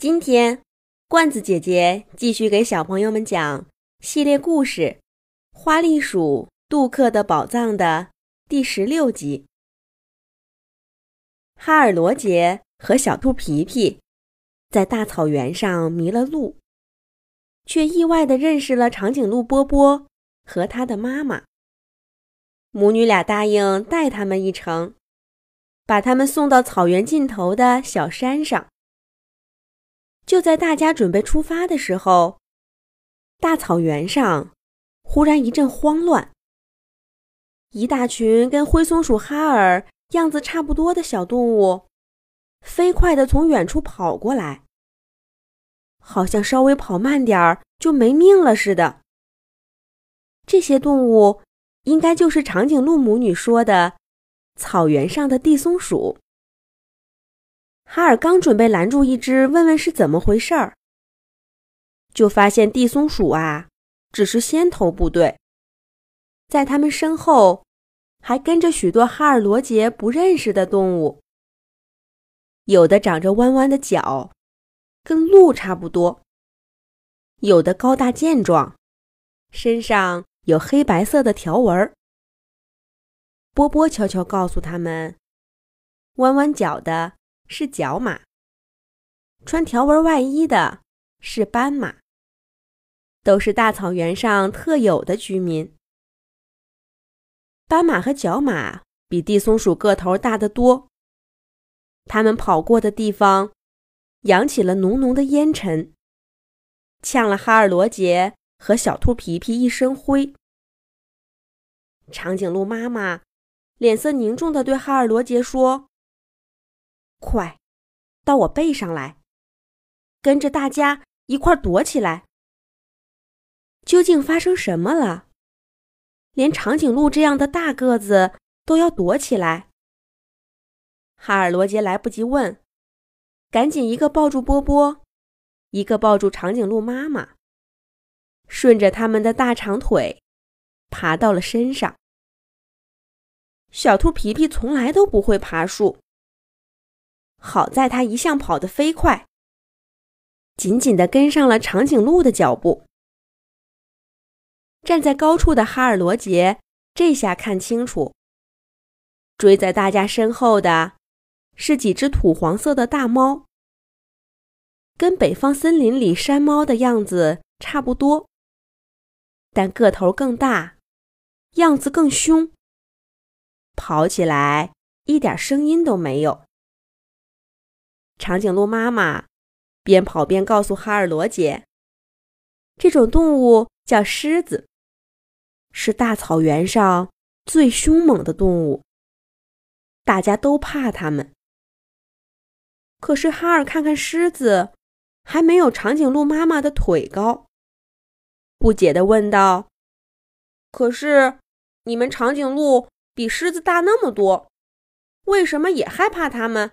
今天，罐子姐姐继续给小朋友们讲系列故事《花栗鼠杜克的宝藏》的第十六集。哈尔罗杰和小兔皮皮在大草原上迷了路，却意外的认识了长颈鹿波波和他的妈妈。母女俩答应带他们一程，把他们送到草原尽头的小山上。就在大家准备出发的时候，大草原上忽然一阵慌乱。一大群跟灰松鼠哈尔样子差不多的小动物，飞快地从远处跑过来，好像稍微跑慢点儿就没命了似的。这些动物应该就是长颈鹿母女说的草原上的地松鼠。哈尔刚准备拦住一只，问问是怎么回事儿，就发现地松鼠啊，只是先头部队，在他们身后还跟着许多哈尔罗杰不认识的动物，有的长着弯弯的脚，跟鹿差不多；有的高大健壮，身上有黑白色的条纹。波波悄悄告诉他们，弯弯角的。是角马，穿条纹外衣的是斑马，都是大草原上特有的居民。斑马和角马比地松鼠个头大得多，它们跑过的地方扬起了浓浓的烟尘，呛了哈尔罗杰和小兔皮皮一身灰。长颈鹿妈妈脸色凝重地对哈尔罗杰说。快，到我背上来，跟着大家一块躲起来。究竟发生什么了？连长颈鹿这样的大个子都要躲起来。哈尔罗杰来不及问，赶紧一个抱住波波，一个抱住长颈鹿妈妈，顺着他们的大长腿爬到了身上。小兔皮皮从来都不会爬树。好在他一向跑得飞快，紧紧地跟上了长颈鹿的脚步。站在高处的哈尔罗杰这下看清楚，追在大家身后的是几只土黄色的大猫，跟北方森林里山猫的样子差不多，但个头更大，样子更凶，跑起来一点声音都没有。长颈鹿妈妈边跑边告诉哈尔罗杰：“这种动物叫狮子，是大草原上最凶猛的动物，大家都怕它们。”可是哈尔看看狮子，还没有长颈鹿妈妈的腿高，不解地问道：“可是你们长颈鹿比狮子大那么多，为什么也害怕它们？”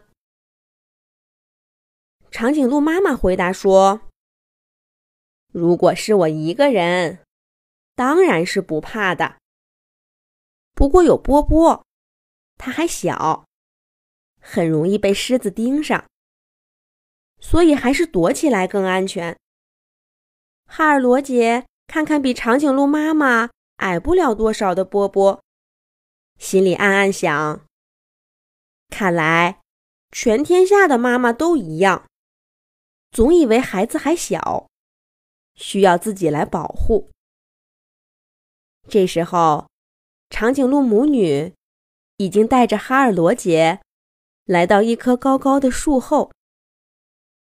长颈鹿妈妈回答说：“如果是我一个人，当然是不怕的。不过有波波，它还小，很容易被狮子盯上，所以还是躲起来更安全。”哈尔罗杰看看比长颈鹿妈妈矮不了多少的波波，心里暗暗想：“看来全天下的妈妈都一样。”总以为孩子还小，需要自己来保护。这时候，长颈鹿母女已经带着哈尔罗杰来到一棵高高的树后，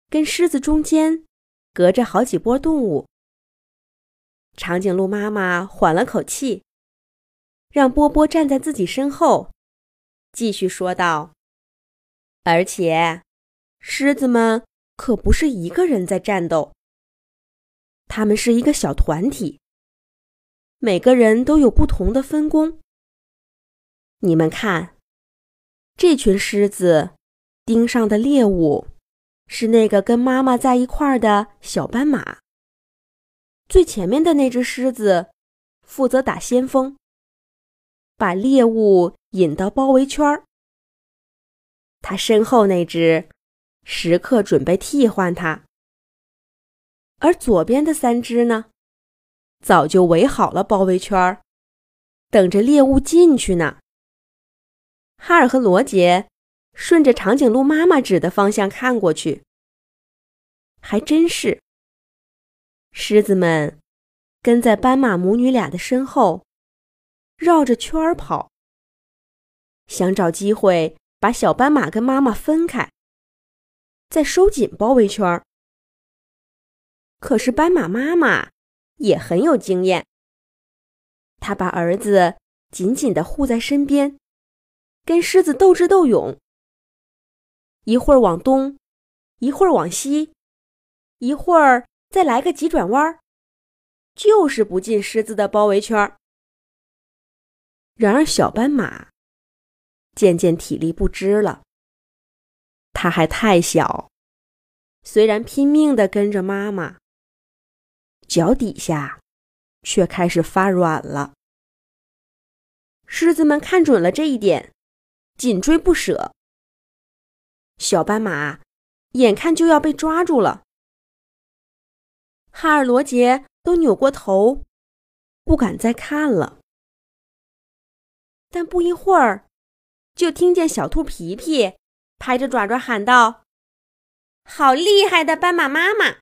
跟狮子中间隔着好几波动物。长颈鹿妈妈缓了口气，让波波站在自己身后，继续说道：“而且，狮子们。”可不是一个人在战斗，他们是一个小团体，每个人都有不同的分工。你们看，这群狮子盯上的猎物是那个跟妈妈在一块儿的小斑马。最前面的那只狮子负责打先锋，把猎物引到包围圈儿。他身后那只。时刻准备替换它。而左边的三只呢，早就围好了包围圈，等着猎物进去呢。哈尔和罗杰顺着长颈鹿妈妈指的方向看过去，还真是。狮子们跟在斑马母女俩的身后，绕着圈儿跑，想找机会把小斑马跟妈妈分开，再收紧包围圈儿。可是斑马妈妈也很有经验，她把儿子紧紧地护在身边，跟狮子斗智斗勇，一会儿往东，一会儿往西，一会儿。再来个急转弯儿，就是不进狮子的包围圈儿。然而，小斑马渐渐体力不支了。它还太小，虽然拼命的跟着妈妈，脚底下却开始发软了。狮子们看准了这一点，紧追不舍。小斑马眼看就要被抓住了。哈尔、罗杰都扭过头，不敢再看了。但不一会儿，就听见小兔皮皮拍着爪爪喊道：“好厉害的斑马妈妈！”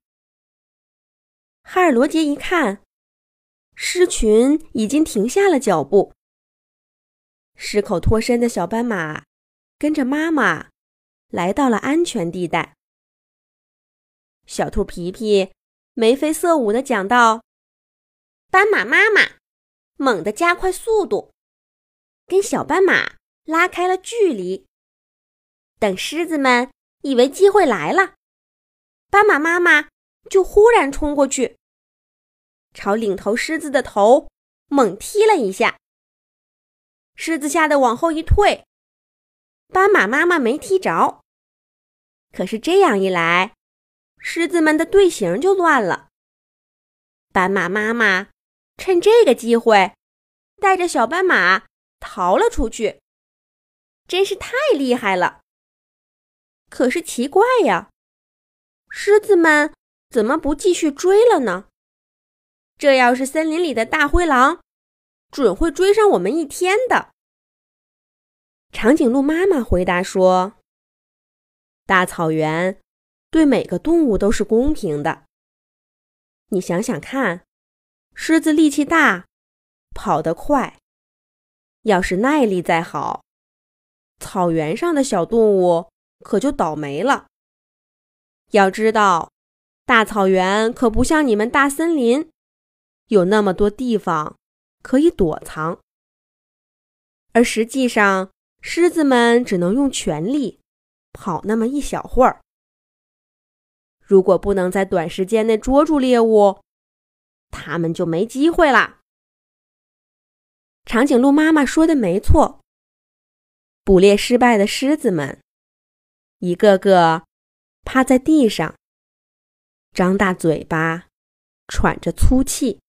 哈尔、罗杰一看，狮群已经停下了脚步。狮口脱身的小斑马跟着妈妈来到了安全地带。小兔皮皮。眉飞色舞地讲道：“斑马妈妈猛地加快速度，跟小斑马拉开了距离。等狮子们以为机会来了，斑马妈妈就忽然冲过去，朝领头狮子的头猛踢了一下。狮子吓得往后一退，斑马妈妈没踢着。可是这样一来。”狮子们的队形就乱了。斑马妈妈趁这个机会，带着小斑马逃了出去，真是太厉害了。可是奇怪呀，狮子们怎么不继续追了呢？这要是森林里的大灰狼，准会追上我们一天的。长颈鹿妈妈回答说：“大草原。”对每个动物都是公平的。你想想看，狮子力气大，跑得快，要是耐力再好，草原上的小动物可就倒霉了。要知道，大草原可不像你们大森林，有那么多地方可以躲藏。而实际上，狮子们只能用全力跑那么一小会儿。如果不能在短时间内捉住猎物，他们就没机会啦。长颈鹿妈妈说的没错。捕猎失败的狮子们，一个个趴在地上，张大嘴巴，喘着粗气。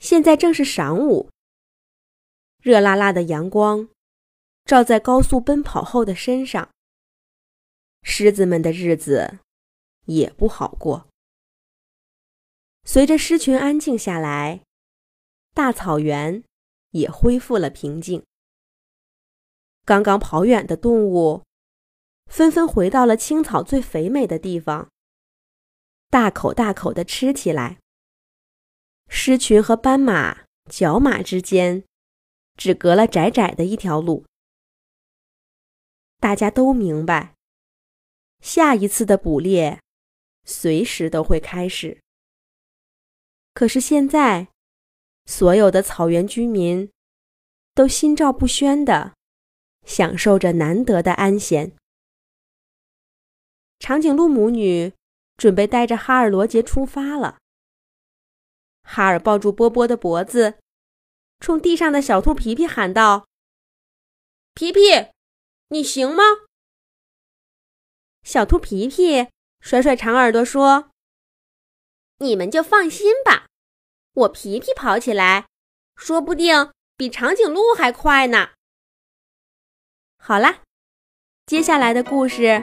现在正是晌午，热辣辣的阳光照在高速奔跑后的身上，狮子们的日子。也不好过。随着狮群安静下来，大草原也恢复了平静。刚刚跑远的动物纷纷回到了青草最肥美的地方，大口大口的吃起来。狮群和斑马、角马之间只隔了窄窄的一条路。大家都明白，下一次的捕猎。随时都会开始。可是现在，所有的草原居民都心照不宣的享受着难得的安闲。长颈鹿母女准备带着哈尔、罗杰出发了。哈尔抱住波波的脖子，冲地上的小兔皮皮喊道：“皮皮，你行吗？”小兔皮皮。甩甩长耳朵说：“你们就放心吧，我皮皮跑起来，说不定比长颈鹿还快呢。”好啦，接下来的故事